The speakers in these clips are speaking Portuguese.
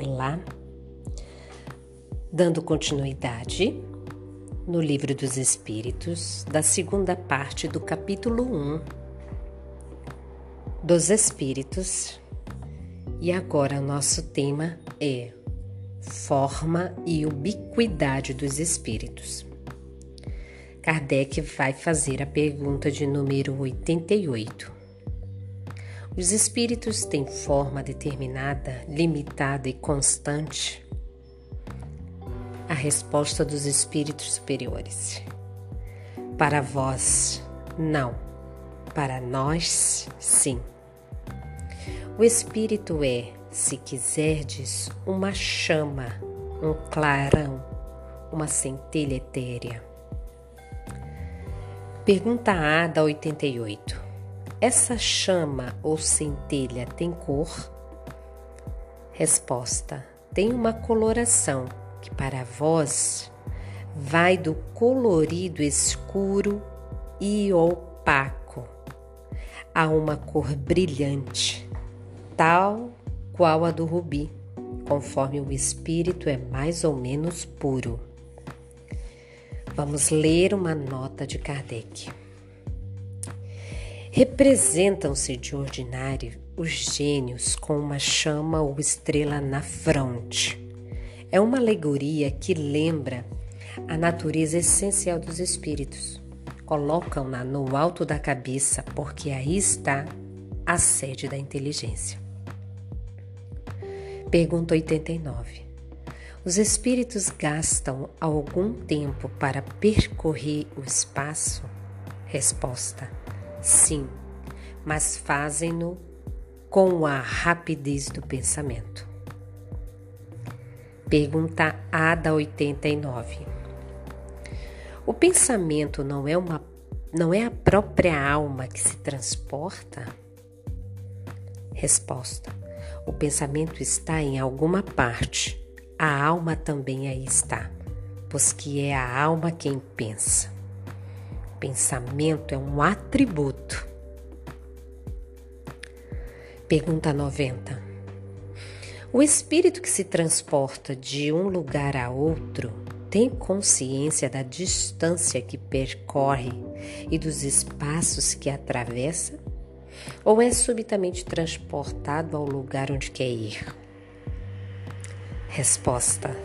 Olá, dando continuidade no Livro dos Espíritos, da segunda parte do capítulo 1 dos Espíritos, e agora o nosso tema é Forma e Ubiquidade dos Espíritos. Kardec vai fazer a pergunta de número 88. Os espíritos têm forma determinada, limitada e constante? A resposta dos espíritos superiores. Para vós, não. Para nós, sim. O espírito é, se quiserdes, uma chama, um clarão, uma centelha etérea. Pergunta A da 88. Essa chama ou centelha tem cor? Resposta: tem uma coloração que para vós vai do colorido escuro e opaco a uma cor brilhante, tal qual a do rubi, conforme o espírito é mais ou menos puro. Vamos ler uma nota de Kardec. Representam-se de ordinário os gênios com uma chama ou estrela na fronte. É uma alegoria que lembra a natureza essencial dos espíritos. Colocam-na no alto da cabeça porque aí está a sede da inteligência. Pergunta 89. Os espíritos gastam algum tempo para percorrer o espaço? Resposta: Sim, mas fazem-no com a rapidez do pensamento. Pergunta A da 89. O pensamento não é uma não é a própria alma que se transporta? Resposta: O pensamento está em alguma parte. A alma também aí está, pois que é a alma quem pensa. Pensamento é um atributo. Pergunta 90. O espírito que se transporta de um lugar a outro tem consciência da distância que percorre e dos espaços que atravessa? Ou é subitamente transportado ao lugar onde quer ir? Resposta: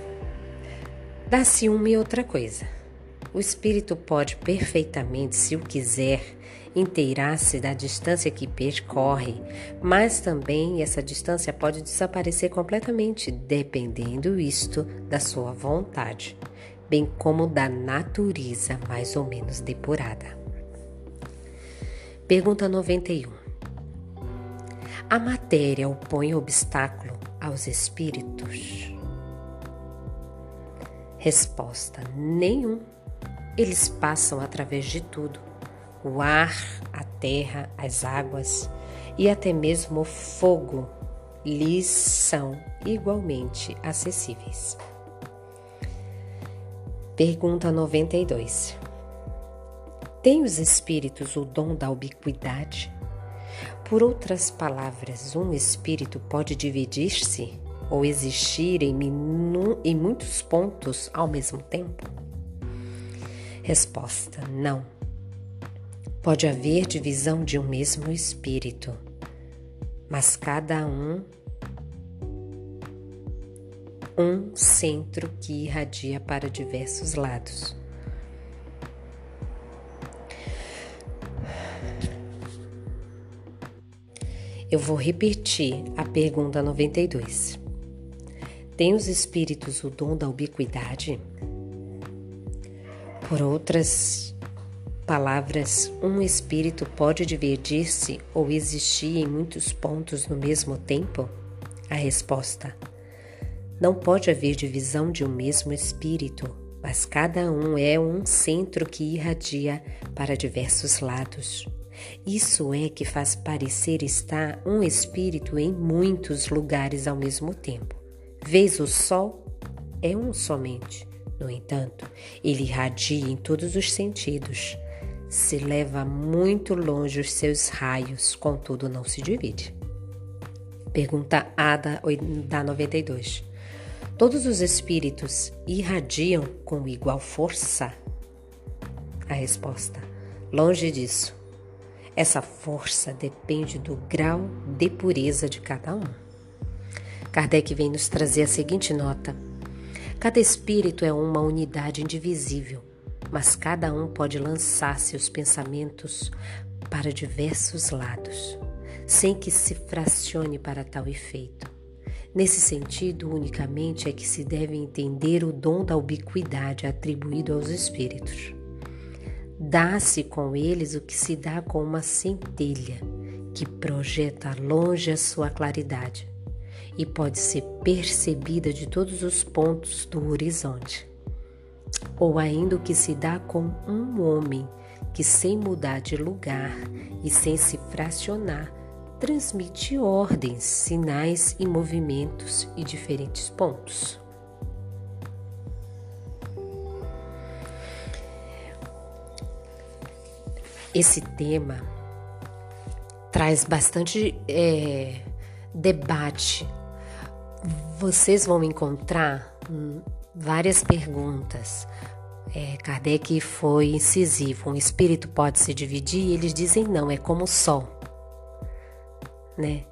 Dá-se uma e outra coisa. O espírito pode perfeitamente, se o quiser, inteirar-se da distância que percorre, mas também essa distância pode desaparecer completamente, dependendo isto da sua vontade, bem como da natureza mais ou menos depurada. Pergunta 91. A matéria opõe obstáculo aos espíritos? Resposta: nenhum. Eles passam através de tudo: o ar, a terra, as águas e até mesmo o fogo lhes são igualmente acessíveis. Pergunta 92. Tem os espíritos o dom da ubiquidade? Por outras palavras, um espírito pode dividir-se ou existir em, em muitos pontos ao mesmo tempo? Resposta: não. Pode haver divisão de um mesmo espírito, mas cada um um centro que irradia para diversos lados. Eu vou repetir a pergunta 92. Tem os espíritos o dom da ubiquidade? Por outras palavras, um espírito pode dividir-se ou existir em muitos pontos no mesmo tempo? A resposta: Não pode haver divisão de um mesmo espírito, mas cada um é um centro que irradia para diversos lados. Isso é que faz parecer estar um espírito em muitos lugares ao mesmo tempo. Vês o sol? É um somente. No entanto, ele irradia em todos os sentidos. Se leva muito longe os seus raios, contudo não se divide. Pergunta A da, da 92. Todos os espíritos irradiam com igual força? A resposta: longe disso. Essa força depende do grau de pureza de cada um. Kardec vem nos trazer a seguinte nota: Cada espírito é uma unidade indivisível, mas cada um pode lançar seus pensamentos para diversos lados, sem que se fracione para tal efeito. Nesse sentido, unicamente é que se deve entender o dom da ubiquidade atribuído aos espíritos. Dá-se com eles o que se dá com uma centelha, que projeta longe a sua claridade e pode ser percebida de todos os pontos do horizonte. Ou ainda o que se dá com um homem que, sem mudar de lugar e sem se fracionar, transmite ordens, sinais e movimentos e diferentes pontos. Esse tema traz bastante é, debate. Vocês vão encontrar hum, várias perguntas. É, Kardec foi incisivo. Um espírito pode se dividir? E eles dizem não, é como o sol né?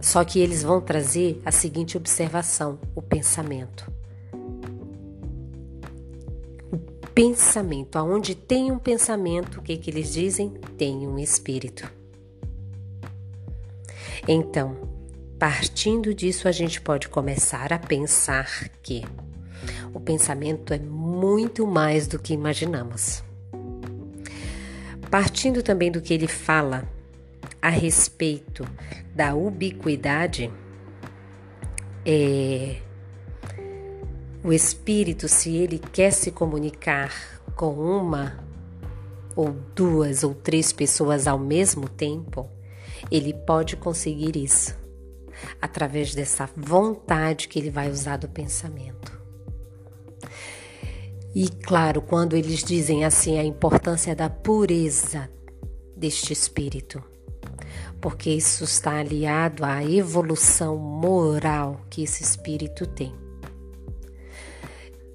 Só que eles vão trazer a seguinte observação: o pensamento. O pensamento, aonde tem um pensamento, o que, que eles dizem? Tem um espírito. Então, partindo disso, a gente pode começar a pensar que o pensamento é muito mais do que imaginamos. Partindo também do que ele fala a respeito da ubiquidade, é, o espírito, se ele quer se comunicar com uma ou duas ou três pessoas ao mesmo tempo, ele pode conseguir isso através dessa vontade que ele vai usar do pensamento. E claro, quando eles dizem assim a importância da pureza deste espírito, porque isso está aliado à evolução moral que esse espírito tem.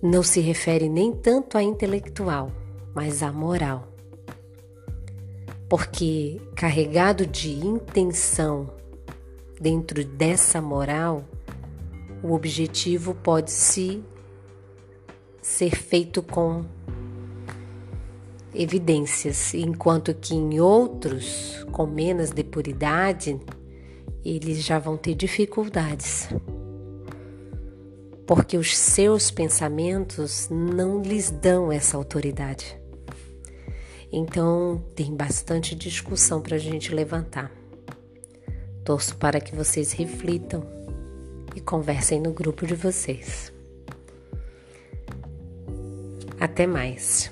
Não se refere nem tanto à intelectual, mas à moral. Porque carregado de intenção dentro dessa moral, o objetivo pode se ser feito com evidências, enquanto que em outros, com menos de puridade, eles já vão ter dificuldades. Porque os seus pensamentos não lhes dão essa autoridade. Então, tem bastante discussão para a gente levantar. Torço para que vocês reflitam e conversem no grupo de vocês. Até mais.